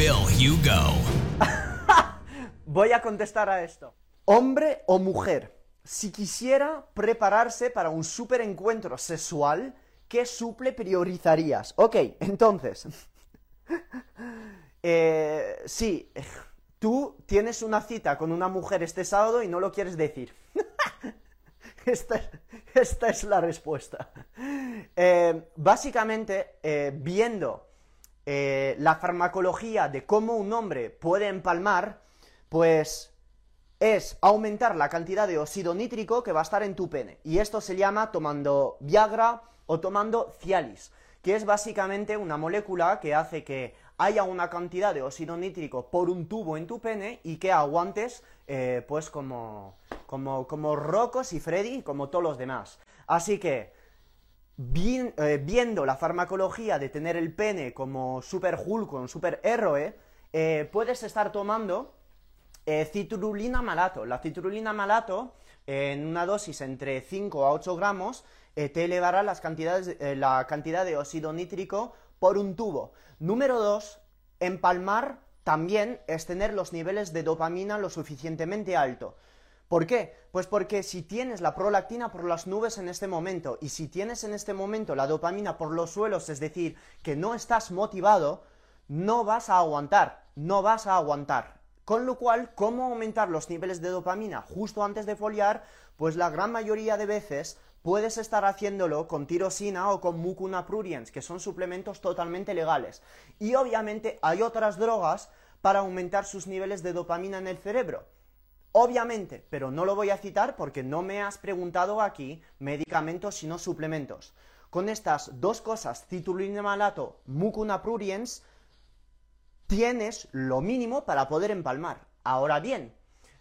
Phil Hugo. Voy a contestar a esto. Hombre o mujer, si quisiera prepararse para un super encuentro sexual, ¿qué suple priorizarías? Ok, entonces. eh, sí, tú tienes una cita con una mujer este sábado y no lo quieres decir. esta, esta, es la respuesta. Eh, básicamente, eh, viendo eh, la farmacología de cómo un hombre puede empalmar, pues es aumentar la cantidad de óxido nítrico que va a estar en tu pene. Y esto se llama tomando Viagra o tomando Cialis, que es básicamente una molécula que hace que haya una cantidad de óxido nítrico por un tubo en tu pene y que aguantes, eh, pues como, como, como Rocos y Freddy, como todos los demás. Así que, eh, viendo la farmacología de tener el pene como super Hulk, un super héroe, eh, puedes estar tomando citrulina malato. La citrulina malato, en una dosis entre 5 a 8 gramos, te elevará las cantidades, la cantidad de óxido nítrico por un tubo. Número 2, empalmar también es tener los niveles de dopamina lo suficientemente alto. ¿Por qué? Pues porque si tienes la prolactina por las nubes en este momento y si tienes en este momento la dopamina por los suelos, es decir, que no estás motivado, no vas a aguantar, no vas a aguantar. Con lo cual, ¿cómo aumentar los niveles de dopamina justo antes de foliar? Pues la gran mayoría de veces puedes estar haciéndolo con tirosina o con mucuna pruriens, que son suplementos totalmente legales. Y obviamente hay otras drogas para aumentar sus niveles de dopamina en el cerebro. Obviamente, pero no lo voy a citar porque no me has preguntado aquí medicamentos sino suplementos. Con estas dos cosas, citrulina malato, mucuna pruriens, tienes lo mínimo para poder empalmar. Ahora bien,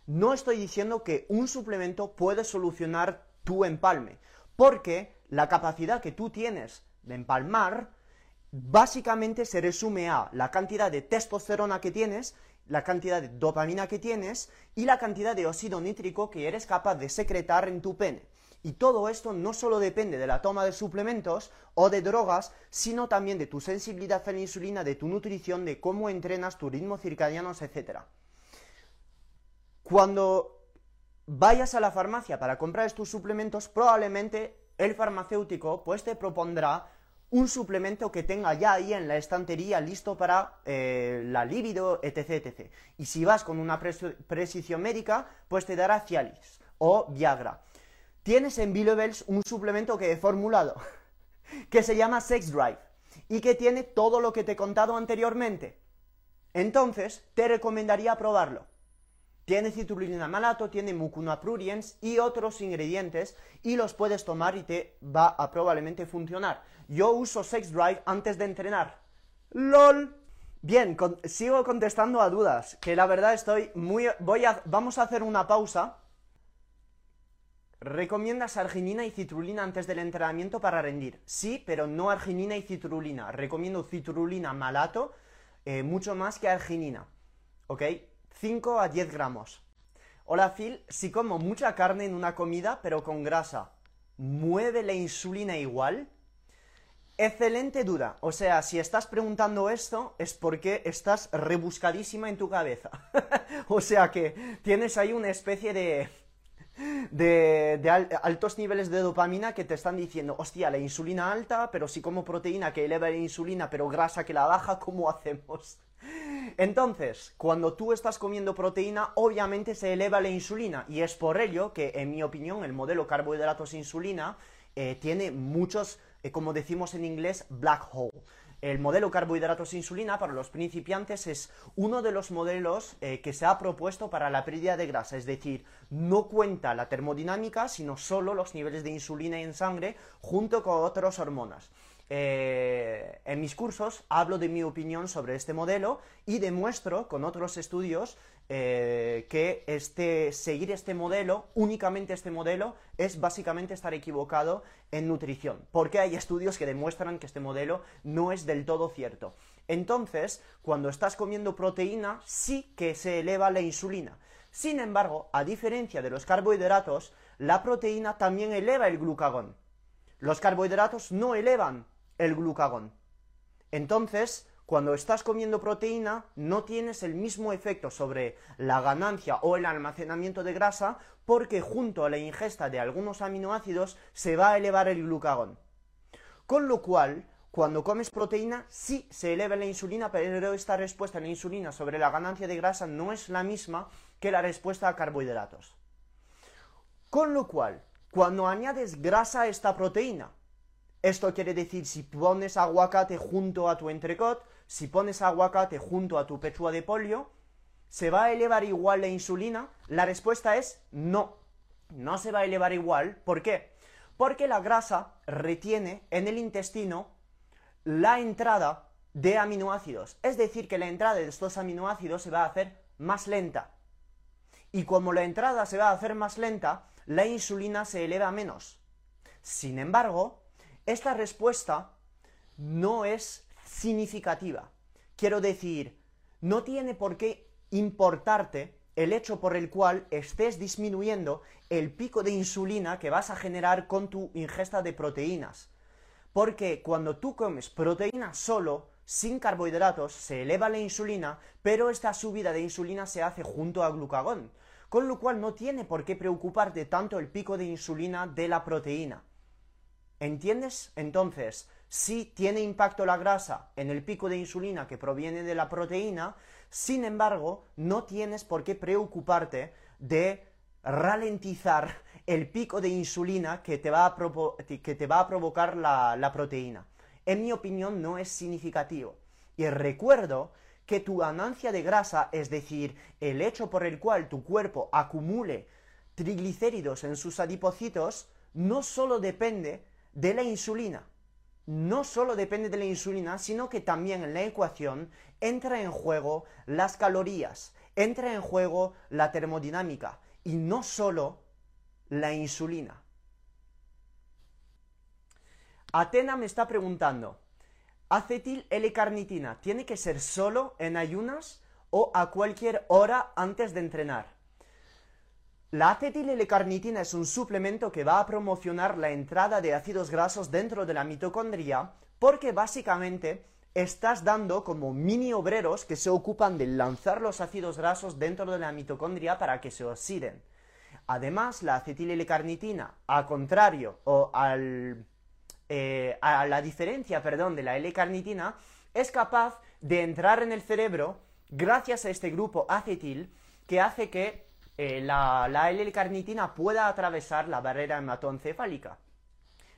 no estoy diciendo que un suplemento puede solucionar tu empalme, porque la capacidad que tú tienes de empalmar básicamente se resume a la cantidad de testosterona que tienes la cantidad de dopamina que tienes y la cantidad de óxido nítrico que eres capaz de secretar en tu pene. Y todo esto no solo depende de la toma de suplementos o de drogas, sino también de tu sensibilidad a la insulina, de tu nutrición, de cómo entrenas, tu ritmo circadiano, etc. Cuando vayas a la farmacia para comprar estos suplementos, probablemente el farmacéutico pues te propondrá un suplemento que tenga ya ahí en la estantería listo para eh, la libido, etc, etc. Y si vas con una precisión médica, pues te dará Cialis o Viagra. Tienes en Bilebels un suplemento que he formulado, que se llama Sex Drive, y que tiene todo lo que te he contado anteriormente. Entonces, te recomendaría probarlo. Tiene citrulina malato, tiene mucuna pruriens y otros ingredientes y los puedes tomar y te va a probablemente funcionar. Yo uso Sex Drive antes de entrenar. LOL. Bien, sigo contestando a dudas, que la verdad estoy muy... Voy a... Vamos a hacer una pausa. ¿Recomiendas arginina y citrulina antes del entrenamiento para rendir? Sí, pero no arginina y citrulina. Recomiendo citrulina malato eh, mucho más que arginina. ¿Ok? 5 a 10 gramos. Hola Phil, si como mucha carne en una comida pero con grasa, ¿mueve la insulina igual? Excelente duda. O sea, si estás preguntando esto es porque estás rebuscadísima en tu cabeza. o sea que tienes ahí una especie de, de, altos niveles de dopamina que te están diciendo, hostia, la insulina alta, pero si como proteína que eleva la insulina, pero grasa que la baja, ¿cómo hacemos? Entonces, cuando tú estás comiendo proteína, obviamente se eleva la insulina y es por ello que, en mi opinión, el modelo carbohidratos-insulina eh, tiene muchos, eh, como decimos en inglés, black hole. El modelo carbohidratos-insulina para los principiantes es uno de los modelos eh, que se ha propuesto para la pérdida de grasa, es decir, no cuenta la termodinámica, sino solo los niveles de insulina en sangre junto con otras hormonas. Eh, en mis cursos hablo de mi opinión sobre este modelo y demuestro con otros estudios eh, que este, seguir este modelo, únicamente este modelo, es básicamente estar equivocado en nutrición, porque hay estudios que demuestran que este modelo no es del todo cierto. Entonces, cuando estás comiendo proteína, sí que se eleva la insulina. Sin embargo, a diferencia de los carbohidratos, la proteína también eleva el glucagón. Los carbohidratos no elevan el glucagón. Entonces, cuando estás comiendo proteína, no tienes el mismo efecto sobre la ganancia o el almacenamiento de grasa, porque junto a la ingesta de algunos aminoácidos se va a elevar el glucagón. Con lo cual, cuando comes proteína, sí se eleva la insulina, pero esta respuesta a la insulina sobre la ganancia de grasa no es la misma que la respuesta a carbohidratos. Con lo cual, cuando añades grasa a esta proteína, esto quiere decir si pones aguacate junto a tu entrecot, si pones aguacate junto a tu pechuga de pollo, ¿se va a elevar igual la insulina? La respuesta es no. No se va a elevar igual. ¿Por qué? Porque la grasa retiene en el intestino la entrada de aminoácidos. Es decir, que la entrada de estos aminoácidos se va a hacer más lenta. Y como la entrada se va a hacer más lenta, la insulina se eleva menos. Sin embargo, esta respuesta no es significativa. Quiero decir, no tiene por qué importarte el hecho por el cual estés disminuyendo el pico de insulina que vas a generar con tu ingesta de proteínas. Porque cuando tú comes proteína solo, sin carbohidratos, se eleva la insulina, pero esta subida de insulina se hace junto a glucagón. Con lo cual no tiene por qué preocuparte tanto el pico de insulina de la proteína. ¿Entiendes? Entonces, si tiene impacto la grasa en el pico de insulina que proviene de la proteína, sin embargo, no tienes por qué preocuparte de ralentizar el pico de insulina que te va a, que te va a provocar la, la proteína. En mi opinión, no es significativo. Y recuerdo que tu ganancia de grasa, es decir, el hecho por el cual tu cuerpo acumule triglicéridos en sus adipocitos, no solo depende de la insulina. No solo depende de la insulina, sino que también en la ecuación entra en juego las calorías, entra en juego la termodinámica y no solo la insulina. Atena me está preguntando, ¿acetil L-carnitina tiene que ser solo en ayunas o a cualquier hora antes de entrenar? La acetil-L-carnitina es un suplemento que va a promocionar la entrada de ácidos grasos dentro de la mitocondria porque básicamente estás dando como mini obreros que se ocupan de lanzar los ácidos grasos dentro de la mitocondria para que se oxiden. Además, la acetil-L-carnitina, a contrario o al, eh, a la diferencia, perdón, de la L-carnitina, es capaz de entrar en el cerebro gracias a este grupo acetil que hace que eh, la, la L-carnitina pueda atravesar la barrera hematoencefálica.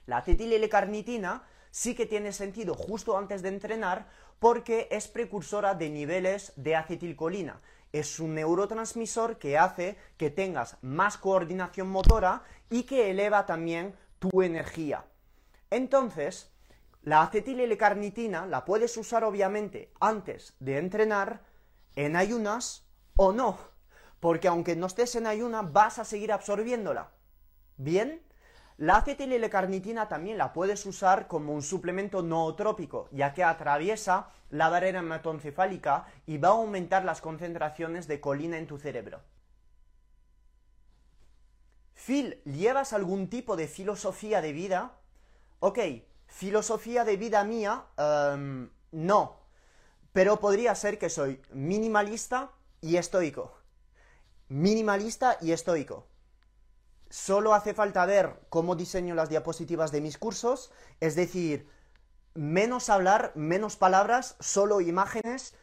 La acetil-L-carnitina sí que tiene sentido justo antes de entrenar porque es precursora de niveles de acetilcolina. Es un neurotransmisor que hace que tengas más coordinación motora y que eleva también tu energía. Entonces, la acetil-L-carnitina la puedes usar obviamente antes de entrenar, en ayunas o no porque aunque no estés en ayuna, vas a seguir absorbiéndola. ¿Bien? La acetil carnitina también la puedes usar como un suplemento nootrópico, ya que atraviesa la barrera hematoencefálica y va a aumentar las concentraciones de colina en tu cerebro. Phil, ¿llevas algún tipo de filosofía de vida? Ok, filosofía de vida mía, em, no. Pero podría ser que soy minimalista y estoico minimalista y estoico. Solo hace falta ver cómo diseño las diapositivas de mis cursos, es decir, menos hablar, menos palabras, solo imágenes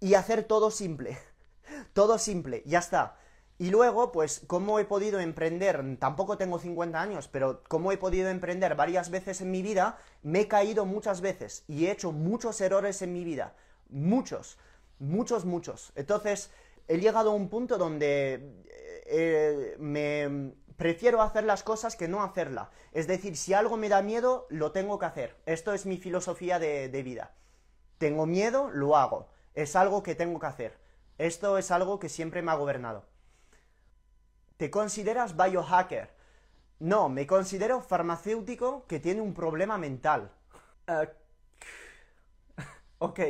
y hacer todo simple. Todo simple, ya está. Y luego, pues, cómo he podido emprender, tampoco tengo 50 años, pero cómo he podido emprender varias veces en mi vida, me he caído muchas veces y he hecho muchos errores en mi vida. Muchos, muchos, muchos. Entonces, he llegado a un punto donde eh, me prefiero hacer las cosas que no hacerla. Es decir, si algo me da miedo, lo tengo que hacer. Esto es mi filosofía de, de vida. Tengo miedo, lo hago. Es algo que tengo que hacer. Esto es algo que siempre me ha gobernado. ¿Te consideras biohacker? No, me considero farmacéutico que tiene un problema mental. Eh, ok.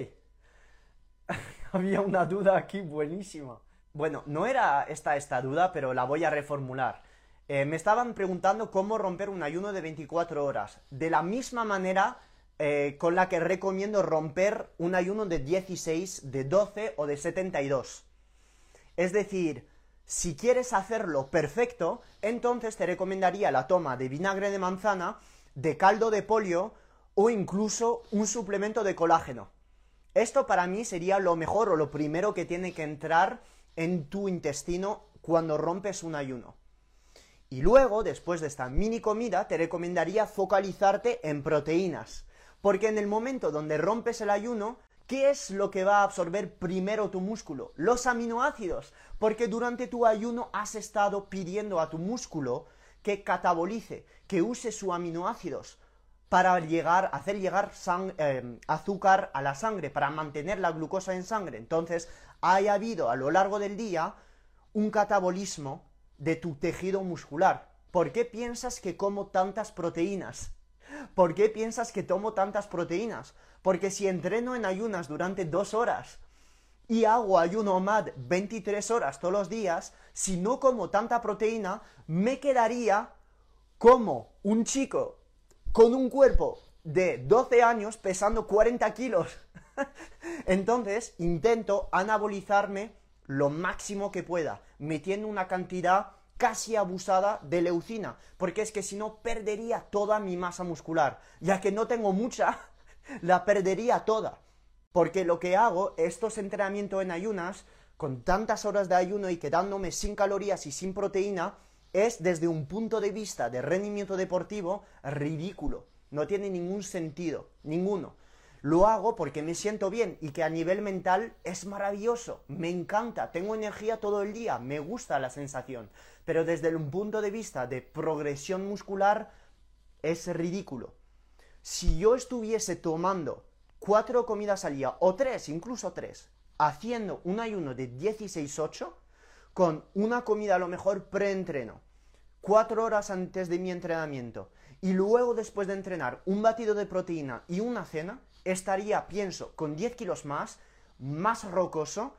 Había una duda aquí buenísima. Bueno, no era esta esta duda, pero la voy a reformular. Eh, me estaban preguntando cómo romper un ayuno de 24 horas. De la misma manera eh, con la que recomiendo romper un ayuno de 16, de 12 o de 72. Es decir, si quieres hacerlo perfecto, entonces te recomendaría la toma de vinagre de manzana, de caldo de polio o incluso un suplemento de colágeno. Esto para mí sería lo mejor o lo primero que tiene que entrar en tu intestino cuando rompes un ayuno. Y luego, después de esta mini comida, te recomendaría focalizarte en proteínas. Porque en el momento donde rompes el ayuno, ¿qué es lo que va a absorber primero tu músculo? Los aminoácidos. Porque durante tu ayuno has estado pidiendo a tu músculo que catabolice, que use sus aminoácidos para llegar, hacer llegar eh, azúcar a la sangre, para mantener la glucosa en sangre. Entonces, haya habido a lo largo del día un catabolismo de tu tejido muscular. ¿Por qué piensas que como tantas proteínas? ¿Por qué piensas que tomo tantas proteínas? Porque si entreno en ayunas durante dos horas y hago ayuno MAD 23 horas todos los días, si no como tanta proteína, me quedaría como un chico con un cuerpo de 12 años pesando 40 kilos. Entonces intento anabolizarme lo máximo que pueda, metiendo una cantidad casi abusada de leucina, porque es que si no perdería toda mi masa muscular, ya que no tengo mucha, la perdería toda. Porque lo que hago, estos entrenamientos en ayunas, con tantas horas de ayuno y quedándome sin calorías y sin proteína, es desde un punto de vista de rendimiento deportivo ridículo. No tiene ningún sentido, ninguno. Lo hago porque me siento bien y que a nivel mental es maravilloso, me encanta, tengo energía todo el día, me gusta la sensación. Pero desde un punto de vista de progresión muscular es ridículo. Si yo estuviese tomando cuatro comidas al día, o tres, incluso tres, haciendo un ayuno de 16-8, con una comida a lo mejor preentreno, cuatro horas antes de mi entrenamiento, y luego después de entrenar un batido de proteína y una cena, estaría, pienso, con 10 kilos más, más rocoso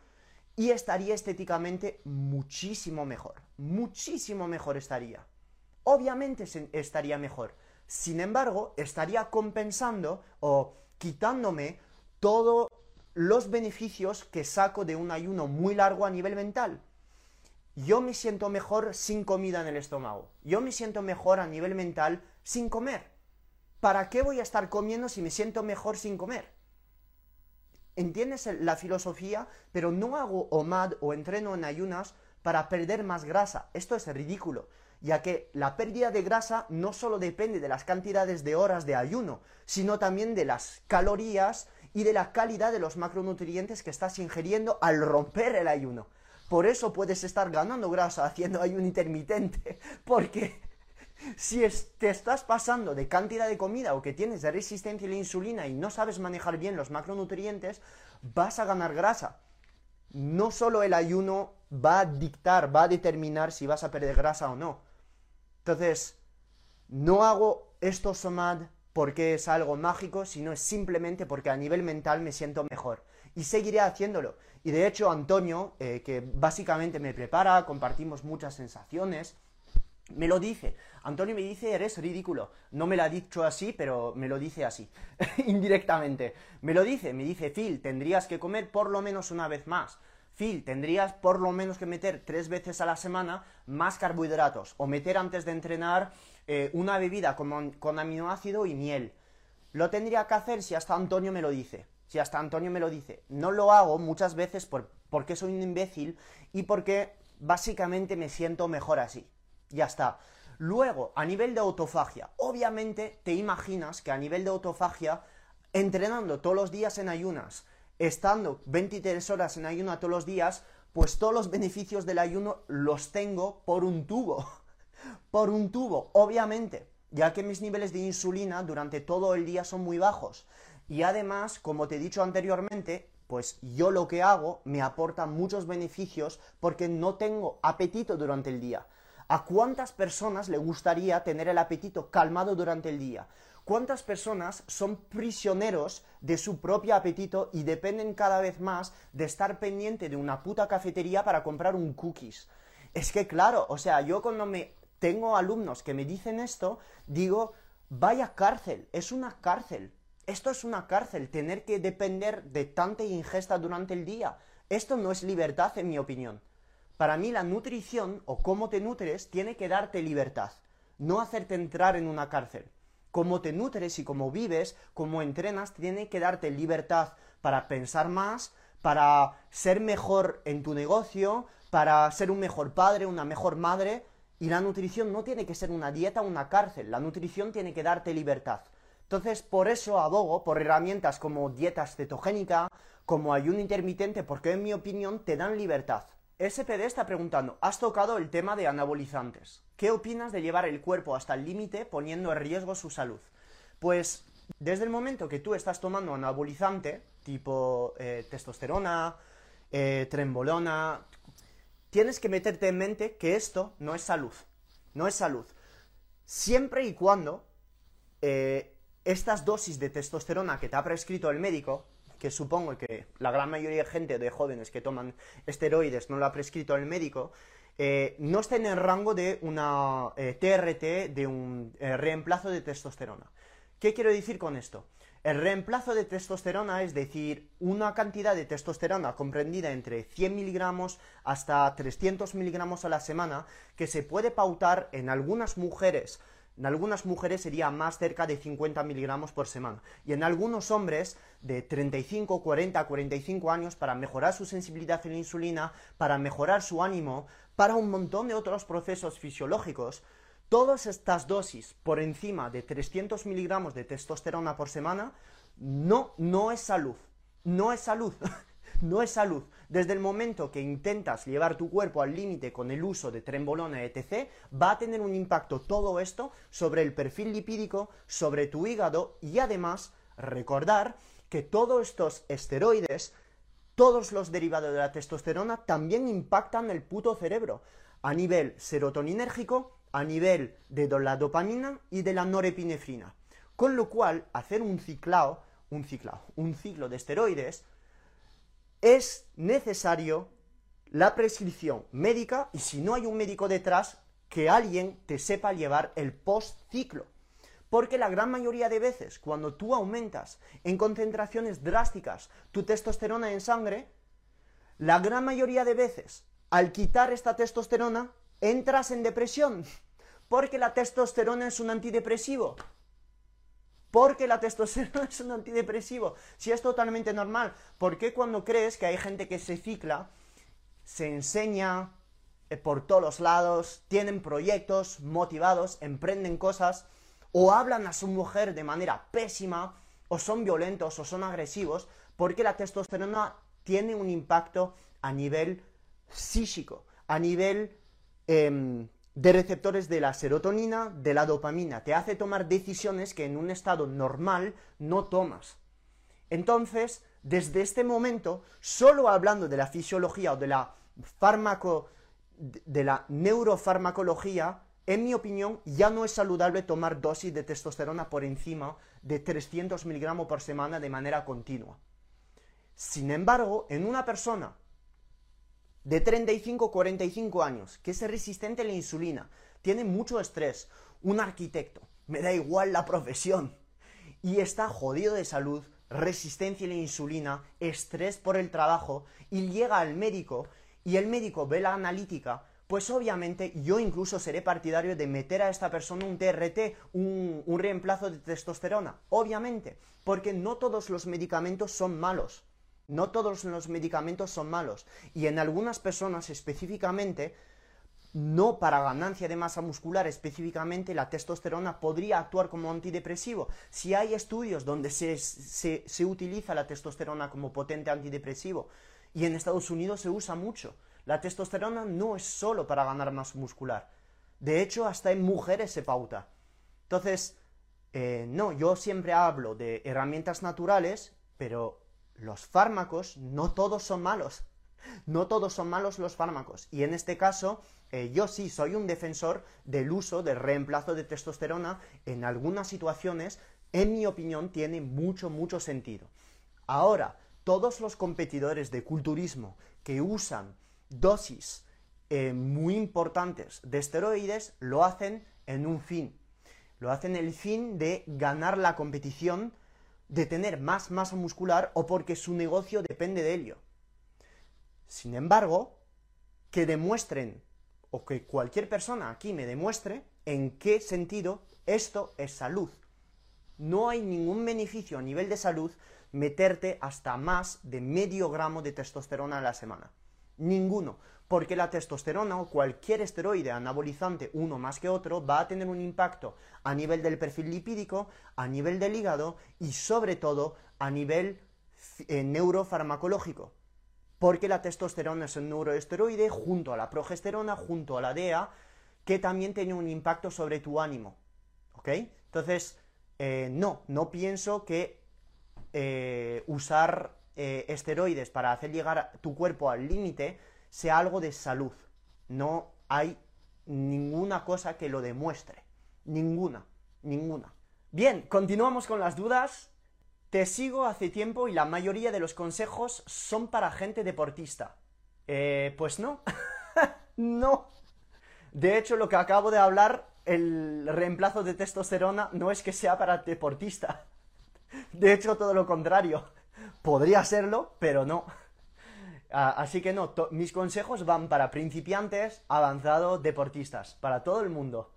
y estaría estéticamente muchísimo mejor. Muchísimo mejor estaría. Obviamente estaría mejor. Sin embargo, estaría compensando o quitándome todos los beneficios que saco de un ayuno muy largo a nivel mental. Yo me siento mejor sin comida en el estómago. Yo me siento mejor a nivel mental sin comer. ¿para qué voy a estar comiendo si me siento mejor sin comer? ¿Entiendes la filosofía? Pero no hago OMAD o entreno en ayunas para perder más grasa. Esto es ridículo, ya que la pérdida de grasa no solo depende de las cantidades de horas de ayuno, sino también de las calorías y de la calidad de los macronutrientes que estás ingiriendo al romper el ayuno. Por eso puedes estar ganando grasa haciendo ayuno intermitente, porque si te estás pasando de cantidad de comida o que tienes de resistencia a la insulina y no sabes manejar bien los macronutrientes, vas a ganar grasa. No solo el ayuno va a dictar, va a determinar si vas a perder grasa o no. Entonces, no hago esto SOMAD porque es algo mágico, sino es simplemente porque a nivel mental me siento mejor. Y seguiré haciéndolo. Y de hecho, Antonio, eh, que básicamente me prepara, compartimos muchas sensaciones, me lo dice. Antonio me dice, eres ridículo. No me lo ha dicho así, pero me lo dice así, indirectamente. Me lo dice, me dice, Phil, tendrías que comer por lo menos una vez más. Phil, tendrías por lo menos que meter tres veces a la semana más carbohidratos o meter antes de entrenar eh, una bebida con, con aminoácido y miel. Lo tendría que hacer si hasta Antonio me lo dice. Si hasta Antonio me lo dice. No lo hago muchas veces por, porque soy un imbécil y porque básicamente me siento mejor así. Ya está. Luego, a nivel de autofagia, obviamente te imaginas que a nivel de autofagia, entrenando todos los días en ayunas, estando 23 horas en ayuno todos los días, pues todos los beneficios del ayuno los tengo por un tubo. por un tubo, obviamente, ya que mis niveles de insulina durante todo el día son muy bajos. Y además, como te he dicho anteriormente, pues yo lo que hago me aporta muchos beneficios porque no tengo apetito durante el día. ¿A cuántas personas le gustaría tener el apetito calmado durante el día? ¿Cuántas personas son prisioneros de su propio apetito y dependen cada vez más de estar pendiente de una puta cafetería para comprar un cookies? Es que claro, o sea, yo cuando me tengo alumnos que me dicen esto, digo, vaya cárcel, es una cárcel. Esto es una cárcel, tener que depender de tanta ingesta durante el día. Esto no es libertad, en mi opinión. Para mí la nutrición o cómo te nutres tiene que darte libertad, no hacerte entrar en una cárcel cómo te nutres y cómo vives, cómo entrenas, tiene que darte libertad para pensar más, para ser mejor en tu negocio, para ser un mejor padre, una mejor madre. Y la nutrición no tiene que ser una dieta o una cárcel, la nutrición tiene que darte libertad. Entonces, por eso abogo por herramientas como dieta cetogénica, como ayuno intermitente, porque en mi opinión te dan libertad. SPD está preguntando, has tocado el tema de anabolizantes. ¿Qué opinas de llevar el cuerpo hasta el límite poniendo en riesgo su salud? Pues desde el momento que tú estás tomando anabolizante, tipo eh, testosterona, eh, trembolona, tienes que meterte en mente que esto no es salud. No es salud. Siempre y cuando eh, estas dosis de testosterona que te ha prescrito el médico que supongo que la gran mayoría de gente, de jóvenes que toman esteroides, no lo ha prescrito el médico, eh, no está en el rango de una TRT, eh, de un eh, reemplazo de testosterona. ¿Qué quiero decir con esto? El reemplazo de testosterona es decir, una cantidad de testosterona comprendida entre 100 miligramos hasta 300 miligramos a la semana que se puede pautar en algunas mujeres en algunas mujeres sería más cerca de 50 miligramos por semana. Y en algunos hombres de 35, 40, 45 años para mejorar su sensibilidad a la insulina, para mejorar su ánimo, para un montón de otros procesos fisiológicos. Todas estas dosis por encima de 300 miligramos de testosterona por semana no, no es salud. No es salud. no es salud. Desde el momento que intentas llevar tu cuerpo al límite con el uso de trembolona, etc., va a tener un impacto todo esto sobre el perfil lipídico, sobre tu hígado y además recordar que todos estos esteroides, todos los derivados de la testosterona también impactan el puto cerebro a nivel serotoninérgico, a nivel de la dopamina y de la norepinefrina. Con lo cual, hacer un ciclado, un ciclado, un ciclo de esteroides es necesario la prescripción médica y si no hay un médico detrás, que alguien te sepa llevar el post-ciclo. Porque la gran mayoría de veces, cuando tú aumentas en concentraciones drásticas tu testosterona en sangre, la gran mayoría de veces, al quitar esta testosterona, entras en depresión. Porque la testosterona es un antidepresivo porque la testosterona es un antidepresivo. Si es totalmente normal, ¿por qué cuando crees que hay gente que se cicla, se enseña eh, por todos los lados, tienen proyectos motivados, emprenden cosas, o hablan a su mujer de manera pésima, o son violentos, o son agresivos, porque la testosterona tiene un impacto a nivel psíquico, a nivel em, de receptores de la serotonina, de la dopamina. Te hace tomar decisiones que en un estado normal no tomas. Entonces, desde este momento, solo hablando de la fisiología o de la fármaco, de la neurofarmacología, en mi opinión, ya no es saludable tomar dosis de testosterona por encima de 300 miligramos por semana de manera continua. Sin embargo, en una persona de 35-45 años, que es resistente a la insulina, tiene mucho estrés, un arquitecto, me da igual la profesión, y está jodido de salud, resistencia a la insulina, estrés por el trabajo, y llega al médico, y el médico ve la analítica, pues obviamente yo incluso seré partidario de meter a esta persona un TRT, un, un reemplazo de testosterona, obviamente, porque no todos los medicamentos son malos. No todos los medicamentos son malos y en algunas personas específicamente, no para ganancia de masa muscular específicamente, la testosterona podría actuar como antidepresivo. Si hay estudios donde se, se, utiliza la testosterona como potente antidepresivo y en Estados Unidos se usa mucho, la testosterona no es solo para ganar masa muscular. De hecho, hasta en mujeres se pauta. Entonces, eh, no, yo siempre hablo de herramientas naturales, pero los fármacos no todos son malos. No todos son malos los fármacos. Y en este caso, eh, yo sí soy un defensor del uso del reemplazo de testosterona en algunas situaciones, en mi opinión, tiene mucho, mucho sentido. Ahora, todos los competidores de culturismo que usan dosis eh, muy importantes de esteroides lo hacen en un fin. Lo hacen el fin de ganar la competición, de tener más masa muscular o porque su negocio depende de ello. Sin embargo, que demuestren, o que cualquier persona aquí me demuestre, en qué sentido esto es salud. No hay ningún beneficio a nivel de salud meterte hasta más de medio gramo de testosterona a la semana. Ninguno, porque la testosterona o cualquier esteroide anabolizante, uno más que otro, va a tener un impacto a nivel del perfil lipídico, a nivel del hígado y sobre todo a nivel eh, neurofarmacológico. Porque la testosterona es un neuroesteroide junto a la progesterona, junto a la DEA, que también tiene un impacto sobre tu ánimo. ¿Ok? Entonces, eh, no, no pienso que eh, usar esteroides para hacer llegar tu cuerpo al límite sea algo de salud. No hay ninguna cosa que lo demuestre. Ninguna, ninguna. Bien, continuamos con las dudas. Te sigo hace tiempo y la mayoría de los consejos son para gente deportista. Eh, pues no. no. De hecho, lo que acabo de hablar, el reemplazo de testosterona, no es que sea para deportista. De hecho, todo lo contrario. Podría serlo, pero no. Ah, así que no, mis consejos van para principiantes, avanzados, deportistas, para todo el mundo.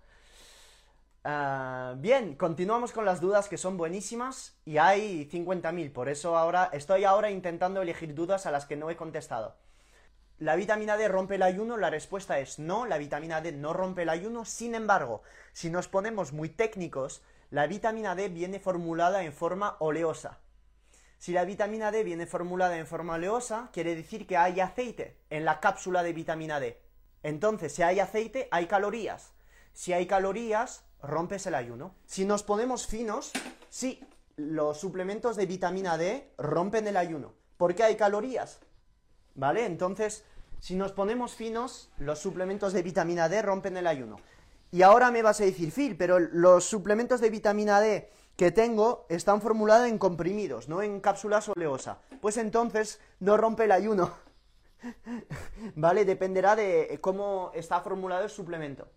Ah, bien, continuamos con las dudas que son buenísimas y hay 50.000, por eso ahora estoy ahora intentando elegir dudas a las que no he contestado. ¿La vitamina D rompe el ayuno? La respuesta es no, la vitamina D no rompe el ayuno, sin embargo, si nos ponemos muy técnicos, la vitamina D viene formulada en forma oleosa. Si la vitamina D viene formulada en forma oleosa, quiere decir que hay aceite en la cápsula de vitamina D. Entonces, si hay aceite, hay calorías. Si hay calorías, rompes el ayuno. Si nos ponemos finos, sí, los suplementos de vitamina D rompen el ayuno. porque hay calorías? ¿Vale? Entonces, si nos ponemos finos, los suplementos de vitamina D rompen el ayuno. Y ahora me vas a decir, Phil, pero los suplementos de vitamina D que tengo están formulados en comprimidos, no en cápsulas oleosa. Pues entonces no rompe el ayuno. ¿Vale? Dependerá de cómo está formulado el suplemento.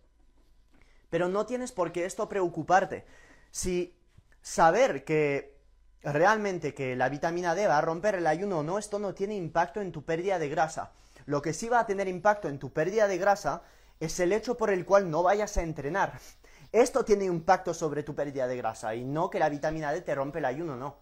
Pero no tienes por qué esto preocuparte. Si saber que realmente que la vitamina D va a romper el ayuno o no, esto no tiene impacto en tu pérdida de grasa. Lo que sí va a tener impacto en tu pérdida de grasa es el hecho por el cual no vayas a entrenar. Esto tiene impacto sobre tu pérdida de grasa y no que la vitamina D te rompe el ayuno, no.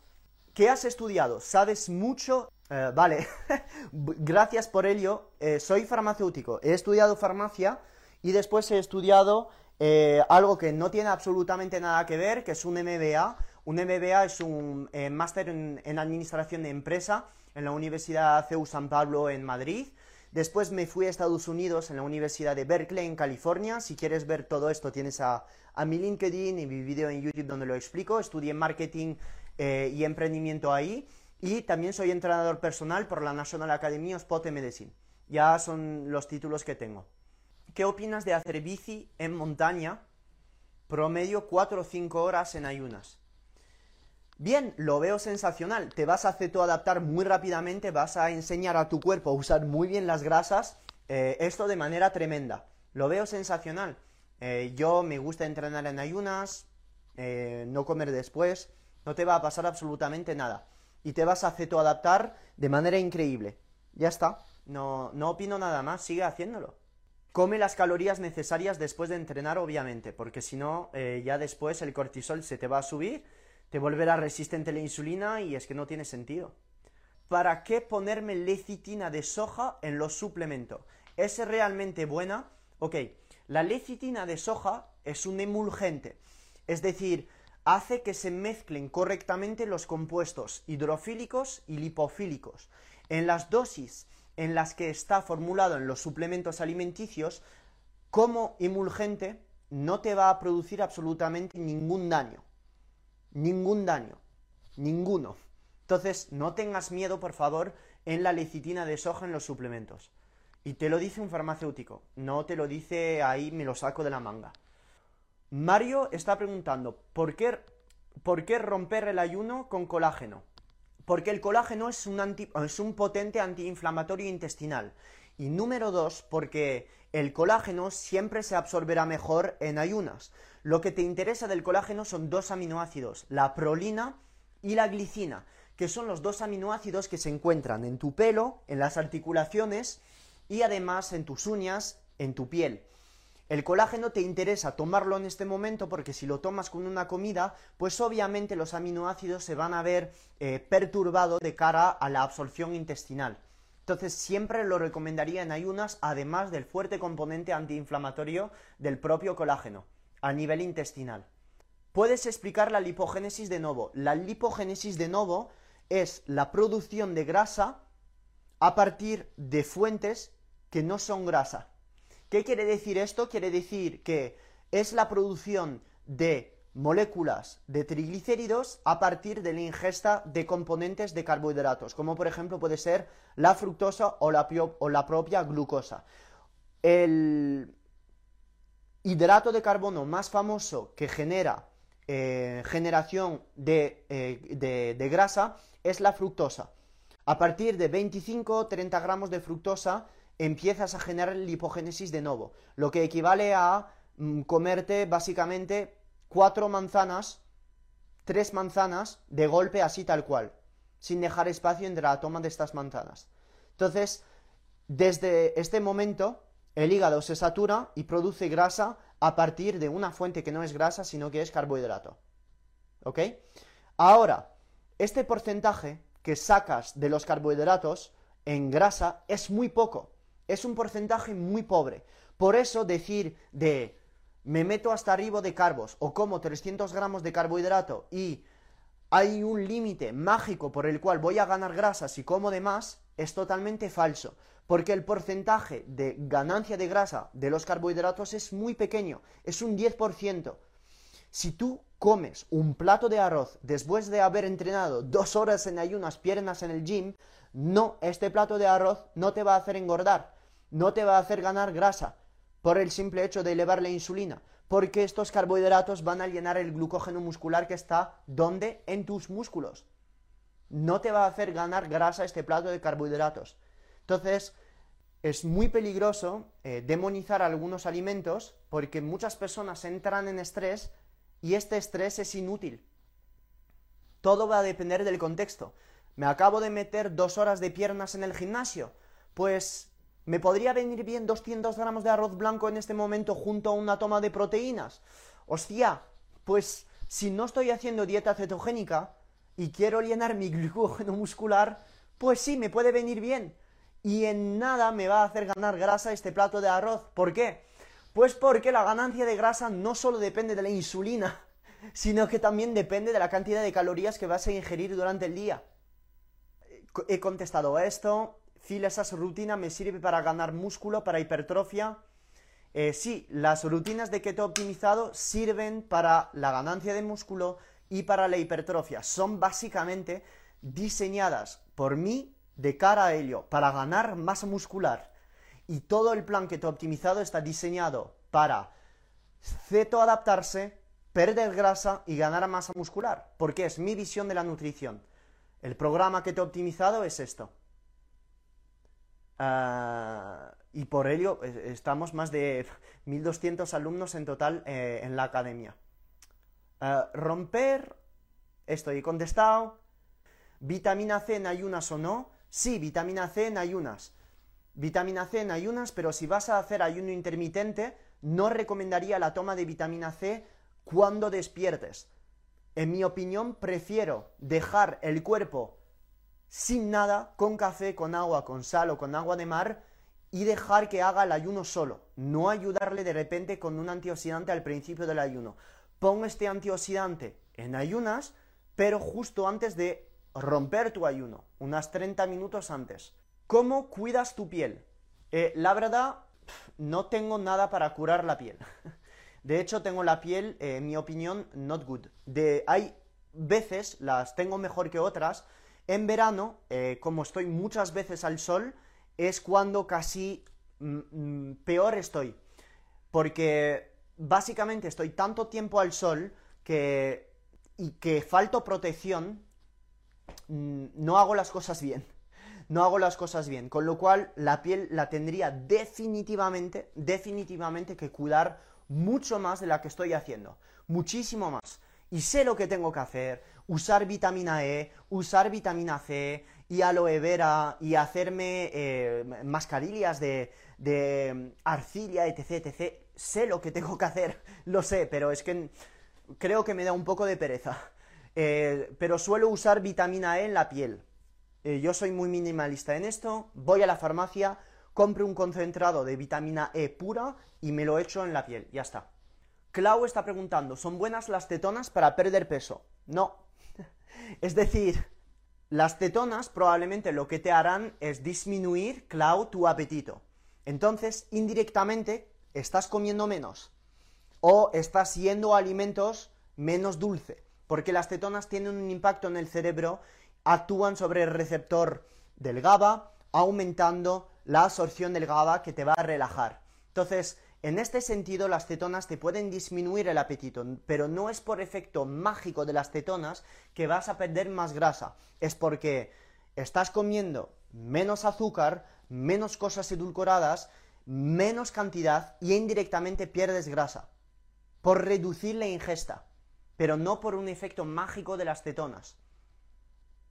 ¿Qué has estudiado? ¿Sabes mucho? Eh, vale, gracias por ello. Eh, soy farmacéutico, he estudiado farmacia y después he estudiado eh, algo que no tiene absolutamente nada que ver, que es un MBA. Un MBA es un máster en, en administración de empresa en la Universidad CEU San Pablo en Madrid. Después me fui a Estados Unidos en la Universidad de Berkeley, en California. Si quieres ver todo esto, tienes a, mi LinkedIn y mi video en YouTube donde lo explico. Estudié marketing eh, y emprendimiento ahí. Y también soy entrenador personal por la National Academy of Sport Medicine. Ya son los títulos que tengo. ¿Qué opinas de hacer bici en montaña? Promedio 4 o 5 horas en ayunas. Bien, lo veo sensacional. Te vas a adaptar muy rápidamente, vas a enseñar a tu cuerpo a usar muy bien las grasas. Eh, esto de manera tremenda. Lo veo sensacional. Eh, yo me gusta entrenar en ayunas, eh, no comer después. No te va a pasar absolutamente nada. Y te vas a adaptar de manera increíble. Ya está. No, no opino nada más. Sigue haciéndolo. Come las calorías necesarias después de entrenar, obviamente, porque si no, ya después el cortisol se te va a subir te volverá resistente a la insulina y es que no tiene sentido. ¿Para qué ponerme lecitina de soja en los suplementos? ¿Es realmente buena? Ok, la lecitina de soja es un emulgente, es decir, hace que se mezclen correctamente los compuestos hidrofílicos y lipofílicos. En las dosis en las que está formulado en los suplementos alimenticios, como emulgente no te va a producir absolutamente ningún daño. Ningún daño. Ninguno. Entonces, no tengas miedo, por favor, en la lecitina de soja en los suplementos. Y te lo dice un farmacéutico, no te lo dice ahí, me lo saco de la manga. Mario está preguntando, ¿por qué, ¿por qué romper el ayuno con colágeno? Porque el colágeno es un, es un potente antiinflamatorio intestinal. Y número dos, porque el colágeno siempre se absorberá mejor en ayunas. Lo que te interesa del colágeno son dos aminoácidos, la prolina y la glicina, que son los dos aminoácidos que se encuentran en tu pelo, en las articulaciones y además en tus uñas, en tu piel. El colágeno te interesa tomarlo en este momento porque si lo tomas con una comida, pues obviamente los aminoácidos se van a ver eh, perturbados de cara a la absorción intestinal. Entonces siempre lo recomendaría en ayunas, además del fuerte componente antiinflamatorio del propio colágeno, a nivel intestinal. Puedes explicar la lipogénesis de novo. La lipogénesis de novo es la producción de grasa a partir de fuentes que no son grasa. ¿Qué quiere decir esto? Quiere decir que es la producción de moléculas de triglicéridos a partir de la ingesta de componentes de carbohidratos, como por ejemplo puede ser la fructosa o la, o la propia glucosa. El hidrato de carbono más famoso que genera eh, generación eh, de, de grasa es la fructosa. A partir de 25 o 30 gramos de fructosa empiezas a generar lipogénesis de nuevo, lo que equivale a mm, comerte básicamente cuatro manzanas, tres manzanas de golpe así tal cual, sin dejar espacio entre la toma de estas manzanas. Entonces, desde este momento, el hígado se satura y produce grasa a partir de una fuente que no es grasa, sino que es carbohidrato. ¿Ok? Ahora, este porcentaje que sacas de los carbohidratos en grasa es muy poco es un porcentaje muy pobre. Por eso decir de me meto hasta arriba de carbos o como 300 gramos de carbohidrato y hay un límite mágico por el cual voy a ganar grasa si como de más, es totalmente falso. Porque el porcentaje de ganancia de grasa de los carbohidratos es muy pequeño, es un 10%. Si tú comes un plato de arroz después de haber entrenado dos horas en ayunas piernas en el gym, no, este plato de arroz no te va a hacer engordar, no te va a hacer ganar grasa por el simple hecho de elevar la insulina, porque estos carbohidratos van a llenar el glucógeno muscular que está donde en tus músculos. No te va a hacer ganar grasa este plato de carbohidratos. Entonces, es muy peligroso eh, demonizar algunos alimentos porque muchas personas entran en estrés y este estrés es inútil. Todo va a depender del contexto. Me acabo de meter dos horas de piernas en el gimnasio. Pues me podría venir bien 200 gramos de arroz blanco en este momento junto a una toma de proteínas. Hostia, pues si no estoy haciendo dieta cetogénica y quiero llenar mi glucógeno muscular, pues sí, me puede venir bien. Y en nada me va a hacer ganar grasa este plato de arroz. ¿Por qué? Pues porque la ganancia de grasa no solo depende de la insulina, sino que también depende de la cantidad de calorías que vas a ingerir durante el día he contestado esto. Phil, esas rutinas me sirve para ganar músculo, para hipertrofia. Eh, sí, las rutinas de keto optimizado sirven para la ganancia de músculo y para la hipertrofia. Son básicamente diseñadas por mí de cara a ello, para ganar masa muscular. Y todo el plan keto optimizado está diseñado para ceto adaptarse, perder grasa y ganar masa muscular, porque es mi visión de la nutrición. El programa que te he optimizado es esto. Ah, y por ello estamos más de 1200 alumnos en total eh, en la academia. Ah, romper, estoy contestado. ¿Vitamina C en ayunas o no? Sí, vitamina C en ayunas. Vitamina C en ayunas, pero si vas a hacer ayuno intermitente, no recomendaría la toma de vitamina C cuando despiertes. En mi opinión, prefiero dejar el cuerpo sin nada, con café, con agua, con sal o con agua de mar, y dejar que haga el ayuno solo. No ayudarle de repente con un antioxidante al principio del ayuno. Pon este antioxidante en ayunas, pero justo antes de romper tu ayuno, unas 30 minutos antes. ¿Cómo cuidas tu piel? Eh, la verdad, no tengo nada para curar la piel. De hecho, tengo la piel, eh, en mi opinión, not good. De, hay veces, las tengo mejor que otras. En verano, eh, como estoy muchas veces al sol, es cuando casi mm, mm, peor estoy. Porque básicamente estoy tanto tiempo al sol que y que falto protección, mm, no hago las cosas bien. No hago las cosas bien. Con lo cual, la piel la tendría definitivamente, definitivamente que cuidar mucho más de la que estoy haciendo. Muchísimo más. Y sé lo que tengo que hacer. Usar vitamina E, usar vitamina C y aloe vera y hacerme eh, mascarillas de, de arcilla, etc, etc. Sé lo que tengo que hacer, lo sé, pero es que creo que me da un poco de pereza. Eh, pero suelo usar vitamina E en la piel. Eh, yo soy muy minimalista en esto. Voy a la farmacia, compro un concentrado de vitamina E pura y me lo echo en la piel. Ya está. Clau está preguntando, ¿son buenas las tetonas para perder peso? No. Es decir, las tetonas probablemente lo que te harán es disminuir, Clau, tu apetito. Entonces, indirectamente, estás comiendo menos o estás yendo a alimentos menos dulce, porque las cetonas tienen un impacto en el cerebro, actúan sobre el receptor del GABA, aumentando la absorción del GABA que te va a relajar. Entonces, en este sentido, las cetonas te pueden disminuir el apetito, pero no es por efecto mágico de las cetonas que vas a perder más grasa, es porque estás comiendo menos azúcar, menos cosas edulcoradas, menos cantidad y indirectamente pierdes grasa por reducir la ingesta, pero no por un efecto mágico de las cetonas.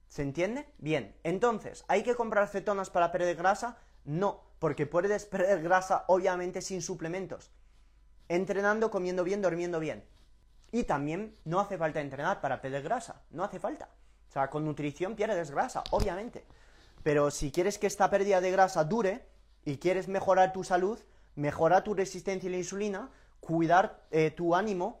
¿Se entiende? Bien, entonces, ¿hay que comprar cetonas para perder grasa? No, porque puedes perder grasa obviamente sin suplementos. Entrenando, comiendo bien, durmiendo bien. Y también no hace falta entrenar para perder grasa, no hace falta. O sea, con nutrición pierdes grasa, obviamente. Pero si quieres que esta pérdida de grasa dure y quieres mejorar tu salud, mejorar tu resistencia a la insulina, cuidar eh, tu ánimo,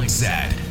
Like that.